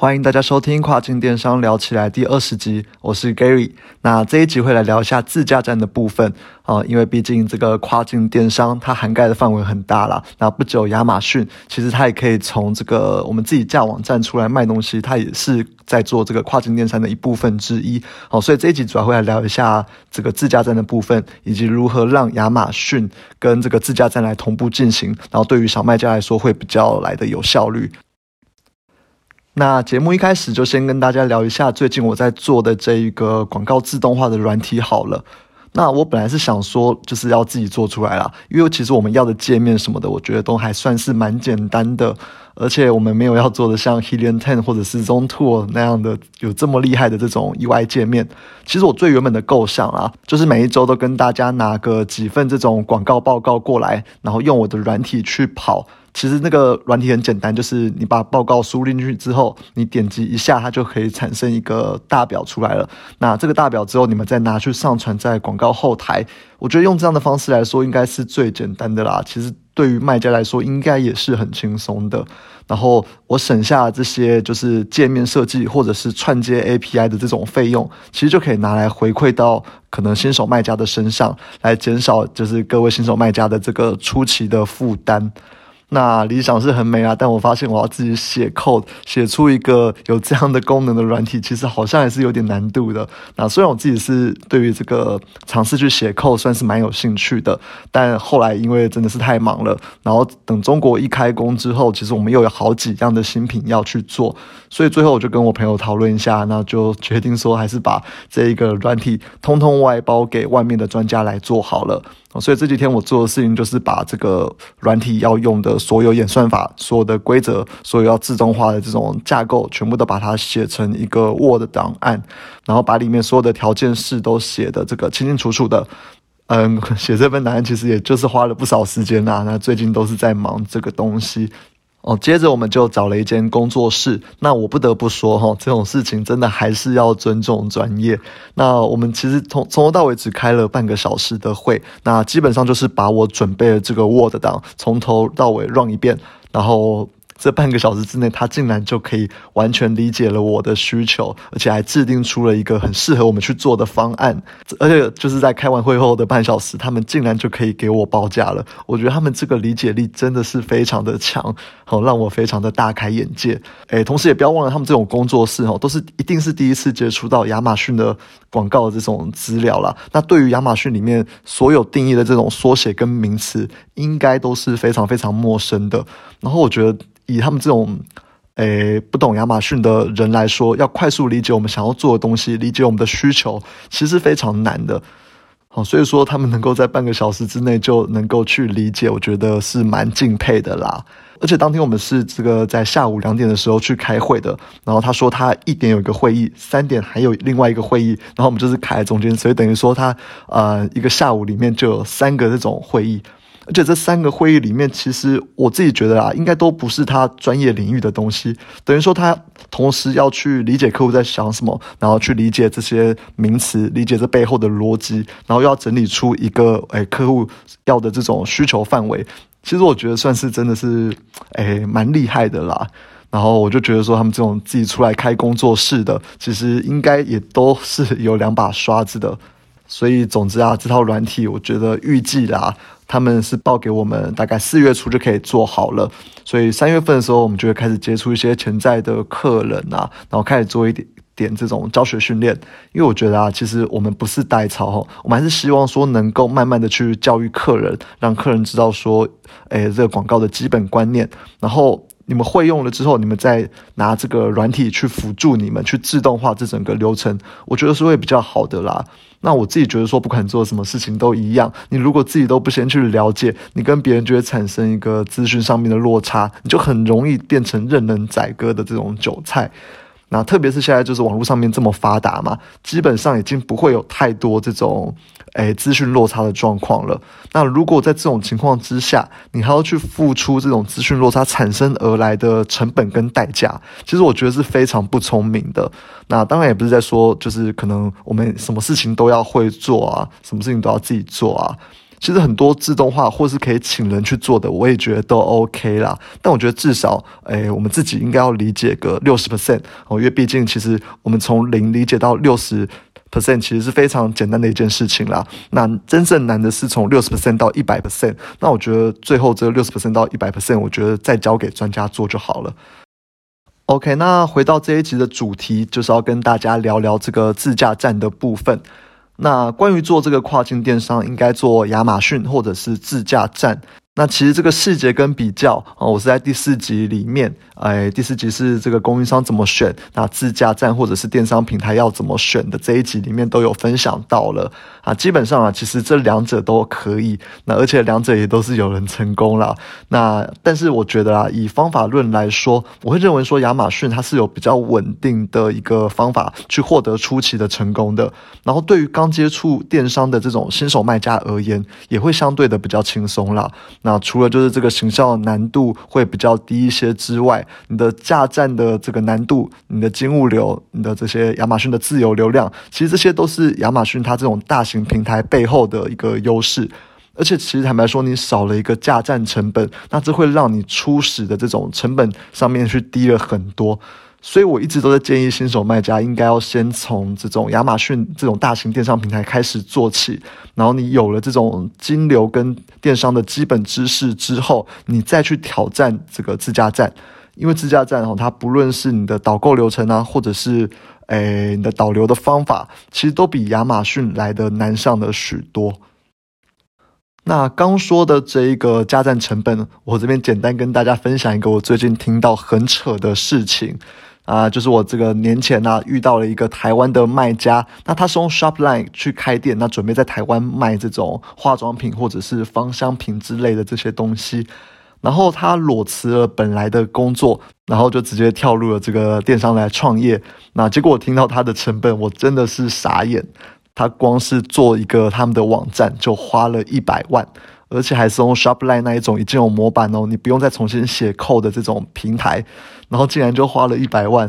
欢迎大家收听跨境电商聊起来第二十集，我是 Gary。那这一集会来聊一下自驾站的部分啊，因为毕竟这个跨境电商它涵盖的范围很大啦。那不只有亚马逊，其实它也可以从这个我们自己架网站出来卖东西，它也是在做这个跨境电商的一部分之一。好，所以这一集主要会来聊一下这个自驾站的部分，以及如何让亚马逊跟这个自驾站来同步进行，然后对于小卖家来说会比较来的有效率。那节目一开始就先跟大家聊一下最近我在做的这一个广告自动化的软体好了。那我本来是想说就是要自己做出来啦，因为其实我们要的界面什么的，我觉得都还算是蛮简单的，而且我们没有要做的像 Helium Ten 或者是 Zone Tool 那样的有这么厉害的这种 UI 界面。其实我最原本的构想啊，就是每一周都跟大家拿个几份这种广告报告过来，然后用我的软体去跑。其实那个软体很简单，就是你把报告输进去之后，你点击一下，它就可以产生一个大表出来了。那这个大表之后，你们再拿去上传在广告后台，我觉得用这样的方式来说，应该是最简单的啦。其实对于卖家来说，应该也是很轻松的。然后我省下这些就是界面设计或者是串接 API 的这种费用，其实就可以拿来回馈到可能新手卖家的身上，来减少就是各位新手卖家的这个初期的负担。那理想是很美啊，但我发现我要自己写 code 写出一个有这样的功能的软体，其实好像还是有点难度的。那虽然我自己是对于这个尝试去写 code 算是蛮有兴趣的，但后来因为真的是太忙了，然后等中国一开工之后，其实我们又有好几样的新品要去做，所以最后我就跟我朋友讨论一下，那就决定说还是把这一个软体通通外包给外面的专家来做好了。所以这几天我做的事情就是把这个软体要用的所有演算法、所有的规则、所有要自动化的这种架构，全部都把它写成一个 Word 档案，然后把里面所有的条件式都写的这个清清楚楚的。嗯，写这份答案其实也就是花了不少时间啦。那最近都是在忙这个东西。哦，接着我们就找了一间工作室。那我不得不说哈，这种事情真的还是要尊重专业。那我们其实从从头到尾只开了半个小时的会，那基本上就是把我准备的这个 Word 档从头到尾 run 一遍，然后。这半个小时之内，他竟然就可以完全理解了我的需求，而且还制定出了一个很适合我们去做的方案。而且就是在开完会后的半小时，他们竟然就可以给我报价了。我觉得他们这个理解力真的是非常的强，好让我非常的大开眼界。诶，同时也不要忘了，他们这种工作室哦，都是一定是第一次接触到亚马逊的广告的这种资料啦。那对于亚马逊里面所有定义的这种缩写跟名词，应该都是非常非常陌生的。然后我觉得。以他们这种，诶不懂亚马逊的人来说，要快速理解我们想要做的东西，理解我们的需求，其实非常难的。好，所以说他们能够在半个小时之内就能够去理解，我觉得是蛮敬佩的啦。而且当天我们是这个在下午两点的时候去开会的，然后他说他一点有一个会议，三点还有另外一个会议，然后我们就是开在中间，所以等于说他呃一个下午里面就有三个这种会议。而且这三个会议里面，其实我自己觉得啊，应该都不是他专业领域的东西。等于说他同时要去理解客户在想什么，然后去理解这些名词，理解这背后的逻辑，然后要整理出一个诶客户要的这种需求范围。其实我觉得算是真的是诶蛮厉害的啦。然后我就觉得说他们这种自己出来开工作室的，其实应该也都是有两把刷子的。所以总之啊，这套软体我觉得预计啦。他们是报给我们，大概四月初就可以做好了，所以三月份的时候，我们就会开始接触一些潜在的客人啊，然后开始做一点点这种教学训练。因为我觉得啊，其实我们不是代操哈，我们还是希望说能够慢慢的去教育客人，让客人知道说，诶，这个广告的基本观念，然后你们会用了之后，你们再拿这个软体去辅助你们去自动化这整个流程，我觉得是会比较好的啦。那我自己觉得说，不管做什么事情都一样。你如果自己都不先去了解，你跟别人就会产生一个资讯上面的落差，你就很容易变成任人宰割的这种韭菜。那特别是现在就是网络上面这么发达嘛，基本上已经不会有太多这种诶资讯落差的状况了。那如果在这种情况之下，你还要去付出这种资讯落差产生而来的成本跟代价，其实我觉得是非常不聪明的。那当然也不是在说就是可能我们什么事情都要会做啊，什么事情都要自己做啊。其实很多自动化或是可以请人去做的，我也觉得都 OK 啦。但我觉得至少，诶，我们自己应该要理解个六十 percent 哦，因为毕竟其实我们从零理解到六十 percent，其实是非常简单的一件事情啦。那真正难的是从六十 percent 到一百 percent。那我觉得最后这个六十 percent 到一百 percent，我觉得再交给专家做就好了。OK，那回到这一集的主题，就是要跟大家聊聊这个自驾站的部分。那关于做这个跨境电商，应该做亚马逊或者是自驾站。那其实这个细节跟比较啊，我是在第四集里面，哎，第四集是这个供应商怎么选，那自驾站或者是电商平台要怎么选的这一集里面都有分享到了啊。基本上啊，其实这两者都可以，那而且两者也都是有人成功了。那但是我觉得啊，以方法论来说，我会认为说亚马逊它是有比较稳定的一个方法去获得初期的成功的。然后对于刚接触电商的这种新手卖家而言，也会相对的比较轻松啦。那除了就是这个行销难度会比较低一些之外，你的架站的这个难度、你的金物流、你的这些亚马逊的自由流量，其实这些都是亚马逊它这种大型平台背后的一个优势。而且其实坦白说，你少了一个架站成本，那这会让你初始的这种成本上面去低了很多。所以我一直都在建议新手卖家应该要先从这种亚马逊这种大型电商平台开始做起，然后你有了这种金流跟电商的基本知识之后，你再去挑战这个自驾站，因为自驾站哦，它不论是你的导购流程啊，或者是诶你的导流的方法，其实都比亚马逊来的难上了许多。那刚说的这一个加站成本，我这边简单跟大家分享一个我最近听到很扯的事情。啊，就是我这个年前呢遇到了一个台湾的卖家，那他是用 Shopline 去开店，那准备在台湾卖这种化妆品或者是芳香品之类的这些东西，然后他裸辞了本来的工作，然后就直接跳入了这个电商来创业。那结果我听到他的成本，我真的是傻眼，他光是做一个他们的网站就花了一百万。而且还是用 Shopline 那一种已经有模板哦，你不用再重新写扣的这种平台，然后竟然就花了一百万，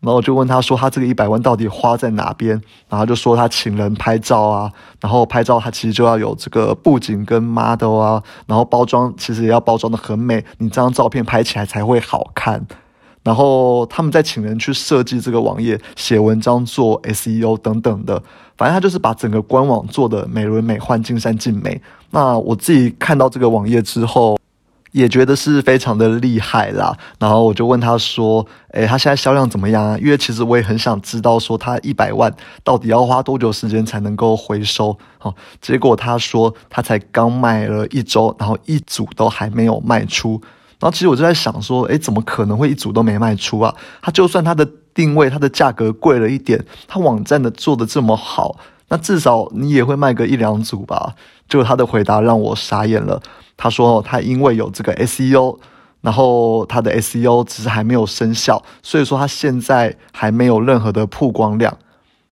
然后我就问他说他这个一百万到底花在哪边，然后就说他请人拍照啊，然后拍照他其实就要有这个布景跟 model 啊，然后包装其实也要包装的很美，你这张照片拍起来才会好看。然后他们在请人去设计这个网页、写文章、做 SEO 等等的，反正他就是把整个官网做的美轮美奂、尽善尽美。那我自己看到这个网页之后，也觉得是非常的厉害啦。然后我就问他说：“诶，他现在销量怎么样啊？”因为其实我也很想知道说他一百万到底要花多久时间才能够回收。好，结果他说他才刚卖了一周，然后一组都还没有卖出。然后其实我就在想说，诶，怎么可能会一组都没卖出啊？他就算他的定位、他的价格贵了一点，他网站的做的这么好，那至少你也会卖个一两组吧？就他的回答让我傻眼了。他说他因为有这个 SEO，然后他的 SEO 只是还没有生效，所以说他现在还没有任何的曝光量。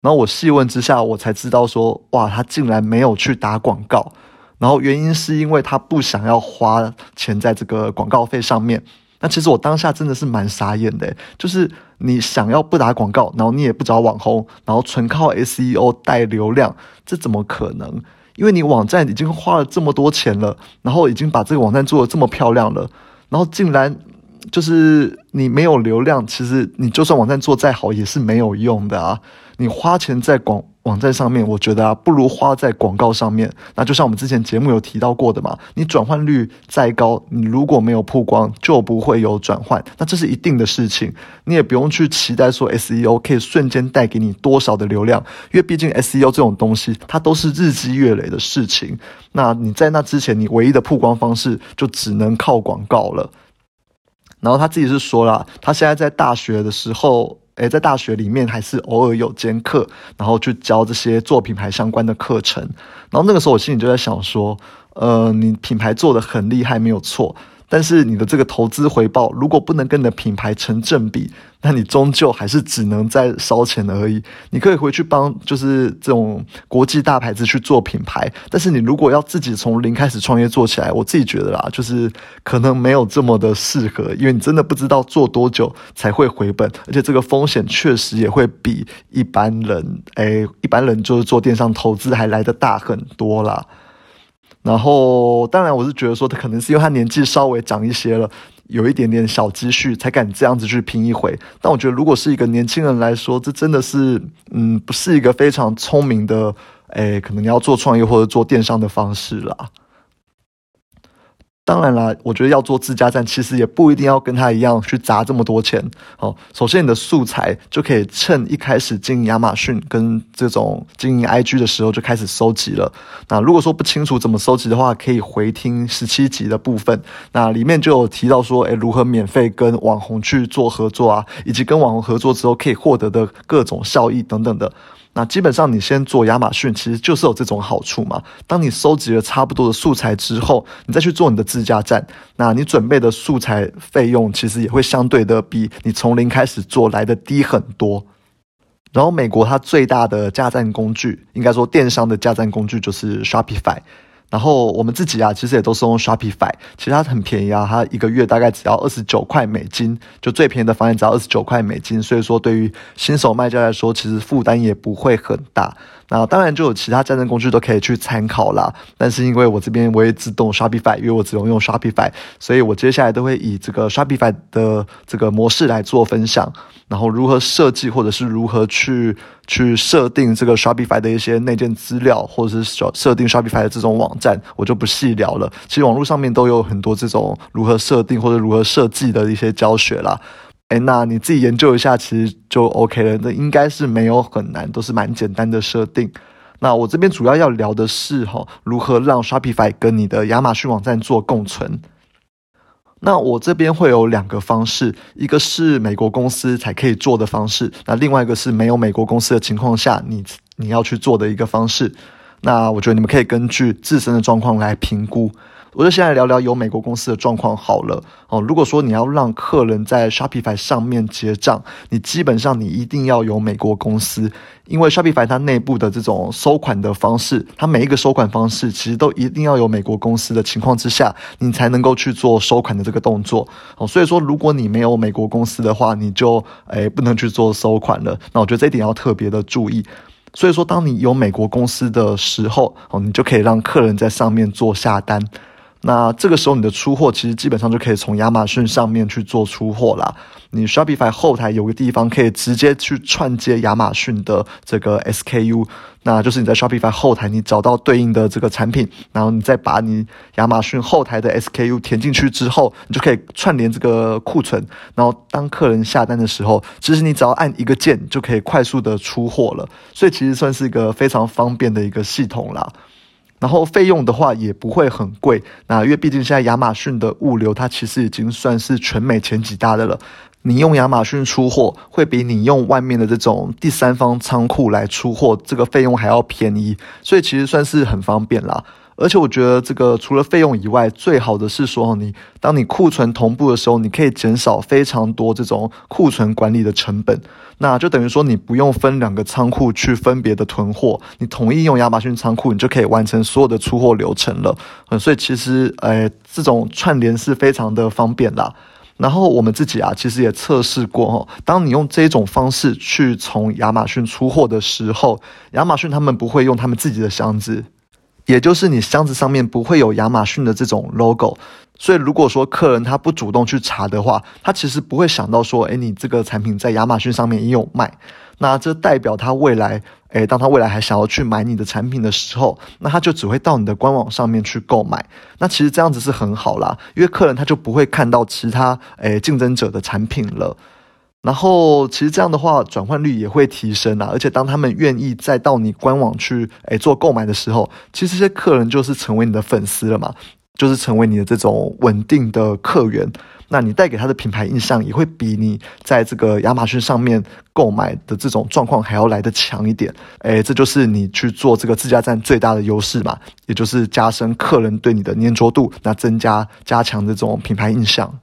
然后我细问之下，我才知道说，哇，他竟然没有去打广告。然后原因是因为他不想要花钱在这个广告费上面。那其实我当下真的是蛮傻眼的，就是你想要不打广告，然后你也不找网红，然后纯靠 SEO 带流量，这怎么可能？因为你网站已经花了这么多钱了，然后已经把这个网站做的这么漂亮了，然后竟然就是你没有流量，其实你就算网站做再好也是没有用的啊！你花钱在广。网站上面，我觉得啊，不如花在广告上面。那就像我们之前节目有提到过的嘛，你转换率再高，你如果没有曝光，就不会有转换。那这是一定的事情，你也不用去期待说 SEO 可以瞬间带给你多少的流量，因为毕竟 SEO 这种东西，它都是日积月累的事情。那你在那之前，你唯一的曝光方式就只能靠广告了。然后他自己是说了，他现在在大学的时候。诶，在大学里面还是偶尔有兼课，然后去教这些做品牌相关的课程。然后那个时候我心里就在想说，呃，你品牌做的很厉害，没有错。但是你的这个投资回报如果不能跟你的品牌成正比，那你终究还是只能在烧钱而已。你可以回去帮就是这种国际大牌子去做品牌，但是你如果要自己从零开始创业做起来，我自己觉得啦，就是可能没有这么的适合，因为你真的不知道做多久才会回本，而且这个风险确实也会比一般人，诶，一般人就是做电商投资还来得大很多啦。然后，当然我是觉得说，他可能是因为他年纪稍微长一些了，有一点点小积蓄，才敢这样子去拼一回。但我觉得，如果是一个年轻人来说，这真的是，嗯，不是一个非常聪明的，诶，可能你要做创业或者做电商的方式啦。当然啦，我觉得要做自家站，其实也不一定要跟他一样去砸这么多钱。哦，首先你的素材就可以趁一开始经营亚马逊跟这种经营 IG 的时候就开始收集了。那如果说不清楚怎么收集的话，可以回听十七集的部分，那里面就有提到说，诶，如何免费跟网红去做合作啊，以及跟网红合作之后可以获得的各种效益等等的。那基本上，你先做亚马逊，其实就是有这种好处嘛。当你收集了差不多的素材之后，你再去做你的自家站，那你准备的素材费用其实也会相对的比你从零开始做来的低很多。然后，美国它最大的加站工具，应该说电商的加站工具就是 Shopify。然后我们自己啊，其实也都是用 Shopify，其实它很便宜啊，它一个月大概只要二十九块美金，就最便宜的房间只要二十九块美金，所以说对于新手卖家来说，其实负担也不会很大。那当然就有其他战争工具都可以去参考啦，但是因为我这边我也自动 Shopify，因为我只用用 Shopify，所以我接下来都会以这个 Shopify 的这个模式来做分享，然后如何设计或者是如何去去设定这个 Shopify 的一些内建资料，或者是设定 Shopify 的这种网站，我就不细聊了。其实网络上面都有很多这种如何设定或者如何设计的一些教学啦。哎，那你自己研究一下，其实就 OK 了。那应该是没有很难，都是蛮简单的设定。那我这边主要要聊的是哈，如何让 Shopify 跟你的亚马逊网站做共存。那我这边会有两个方式，一个是美国公司才可以做的方式，那另外一个是没有美国公司的情况下，你你要去做的一个方式。那我觉得你们可以根据自身的状况来评估。我就先来聊聊有美国公司的状况好了哦。如果说你要让客人在 Shopify 上面结账，你基本上你一定要有美国公司，因为 Shopify 它内部的这种收款的方式，它每一个收款方式其实都一定要有美国公司的情况之下，你才能够去做收款的这个动作哦。所以说，如果你没有美国公司的话，你就诶不能去做收款了。那我觉得这一点要特别的注意。所以说，当你有美国公司的时候哦，你就可以让客人在上面做下单。那这个时候，你的出货其实基本上就可以从亚马逊上面去做出货啦。你 Shopify 后台有个地方可以直接去串接亚马逊的这个 SKU，那就是你在 Shopify 后台你找到对应的这个产品，然后你再把你亚马逊后台的 SKU 填进去之后，你就可以串联这个库存，然后当客人下单的时候，其实你只要按一个键就可以快速的出货了。所以其实算是一个非常方便的一个系统啦。然后费用的话也不会很贵，那因为毕竟现在亚马逊的物流它其实已经算是全美前几大的了。你用亚马逊出货，会比你用外面的这种第三方仓库来出货，这个费用还要便宜，所以其实算是很方便啦。而且我觉得这个除了费用以外，最好的是说你当你库存同步的时候，你可以减少非常多这种库存管理的成本。那就等于说你不用分两个仓库去分别的囤货，你统一用亚马逊仓库，你就可以完成所有的出货流程了。嗯，所以其实诶，这种串联是非常的方便啦。然后我们自己啊，其实也测试过哈，当你用这种方式去从亚马逊出货的时候，亚马逊他们不会用他们自己的箱子。也就是你箱子上面不会有亚马逊的这种 logo，所以如果说客人他不主动去查的话，他其实不会想到说，哎，你这个产品在亚马逊上面也有卖，那这代表他未来，哎，当他未来还想要去买你的产品的时候，那他就只会到你的官网上面去购买。那其实这样子是很好啦，因为客人他就不会看到其他，哎，竞争者的产品了。然后其实这样的话，转换率也会提升啊。而且当他们愿意再到你官网去诶做购买的时候，其实这些客人就是成为你的粉丝了嘛，就是成为你的这种稳定的客源。那你带给他的品牌印象也会比你在这个亚马逊上面购买的这种状况还要来得强一点。诶，这就是你去做这个自家站最大的优势嘛，也就是加深客人对你的粘着度，那增加加强这种品牌印象。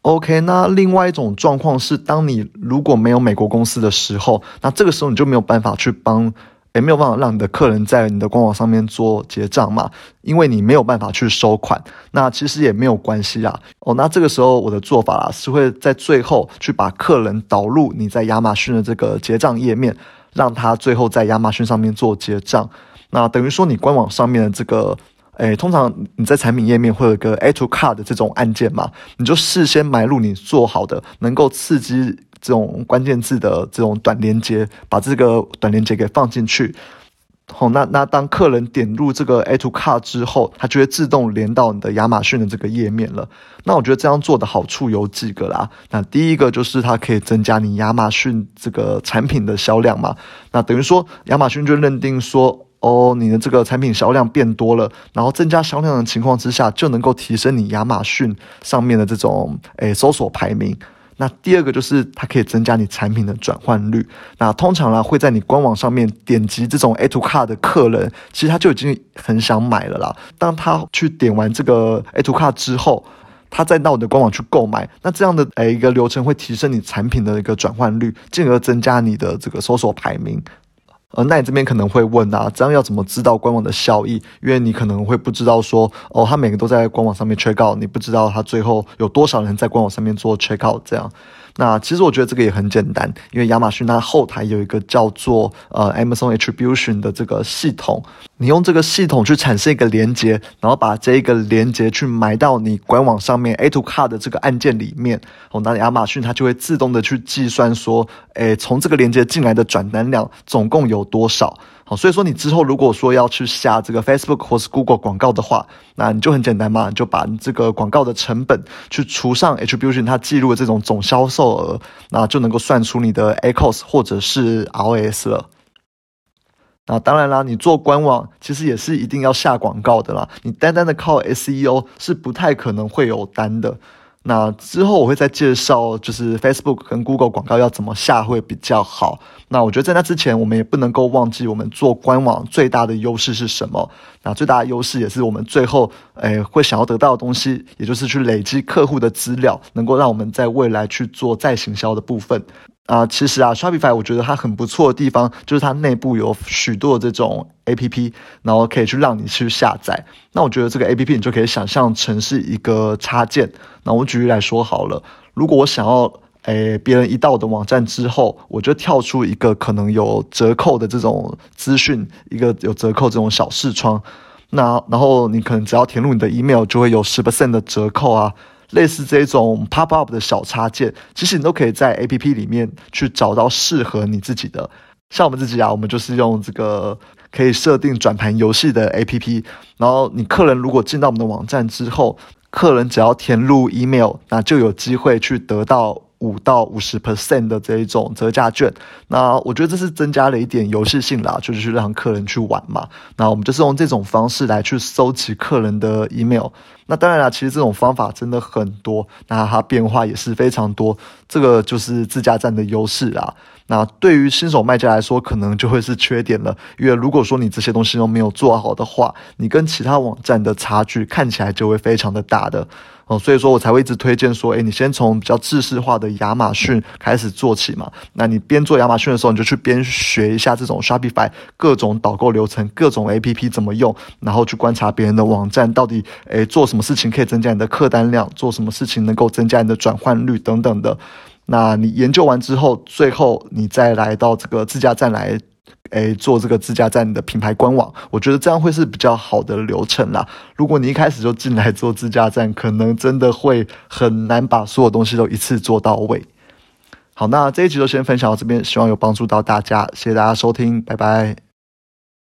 OK，那另外一种状况是，当你如果没有美国公司的时候，那这个时候你就没有办法去帮，也没有办法让你的客人在你的官网上面做结账嘛，因为你没有办法去收款。那其实也没有关系啊。哦，那这个时候我的做法啦，是会在最后去把客人导入你在亚马逊的这个结账页面，让他最后在亚马逊上面做结账。那等于说你官网上面的这个。诶，通常你在产品页面会有一个 a to c a r 的这种按键嘛，你就事先埋入你做好的能够刺激这种关键字的这种短连接，把这个短连接给放进去。好，那那当客人点入这个 A to Cart 之后，它就会自动连到你的亚马逊的这个页面了。那我觉得这样做的好处有几个啦。那第一个就是它可以增加你亚马逊这个产品的销量嘛。那等于说亚马逊就认定说，哦，你的这个产品销量变多了，然后增加销量的情况之下，就能够提升你亚马逊上面的这种诶搜索排名。那第二个就是它可以增加你产品的转换率。那通常呢，会在你官网上面点击这种 A to Cart 的客人，其实他就已经很想买了啦。当他去点完这个 A to Cart 之后，他再到我的官网去购买，那这样的诶一个流程会提升你产品的一个转换率，进而增加你的这个搜索排名。呃，那你这边可能会问啊，这样要怎么知道官网的效益？因为你可能会不知道说，哦，他每个都在官网上面 check out，你不知道他最后有多少人在官网上面做 check out 这样。那其实我觉得这个也很简单，因为亚马逊它后台有一个叫做呃 Amazon Attribution 的这个系统，你用这个系统去产生一个连接，然后把这一个连接去埋到你官网上面 A to Card 的这个按键里面，哦，那亚马逊它就会自动的去计算说，诶，从这个连接进来的转单量总共有多少。好，所以说你之后如果说要去下这个 Facebook 或是 Google 广告的话，那你就很简单嘛，你就把你这个广告的成本去除上 Attribution 它记录的这种总销售额，那就能够算出你的 ACOS 或者是 ROS 了。那当然啦，你做官网其实也是一定要下广告的啦，你单单的靠 SEO 是不太可能会有单的。那之后我会再介绍，就是 Facebook 跟 Google 广告要怎么下会比较好。那我觉得在那之前，我们也不能够忘记我们做官网最大的优势是什么。那最大的优势也是我们最后诶会想要得到的东西，也就是去累积客户的资料，能够让我们在未来去做再行销的部分。啊，其实啊，Shopify 我觉得它很不错的地方，就是它内部有许多这种 A P P，然后可以去让你去下载。那我觉得这个 A P P 你就可以想象成是一个插件。那我举例来说好了，如果我想要，诶，别人一到我的网站之后，我就跳出一个可能有折扣的这种资讯，一个有折扣这种小视窗。那然后你可能只要填入你的 email，就会有十 percent 的折扣啊。类似这种 pop up 的小插件，其实你都可以在 A P P 里面去找到适合你自己的。像我们自己啊，我们就是用这个可以设定转盘游戏的 A P P。然后你客人如果进到我们的网站之后，客人只要填入 email，那就有机会去得到。五到五十 percent 的这一种折价券，那我觉得这是增加了一点游戏性啦，就是去让客人去玩嘛。那我们就是用这种方式来去收集客人的 email。那当然啦，其实这种方法真的很多，那它变化也是非常多。这个就是自家站的优势啦。那对于新手卖家来说，可能就会是缺点了，因为如果说你这些东西都没有做好的话，你跟其他网站的差距看起来就会非常的大的。哦，所以说我才会一直推荐说，诶，你先从比较制式化的亚马逊开始做起嘛。那你边做亚马逊的时候，你就去边学一下这种 Shopify 各种导购流程、各种 APP 怎么用，然后去观察别人的网站到底，诶，做什么事情可以增加你的客单量，做什么事情能够增加你的转换率等等的。那你研究完之后，最后你再来到这个自驾站来。诶，做这个自驾站的品牌官网，我觉得这样会是比较好的流程啦。如果你一开始就进来做自驾站，可能真的会很难把所有东西都一次做到位。好，那这一集就先分享到这边，希望有帮助到大家，谢谢大家收听，拜拜。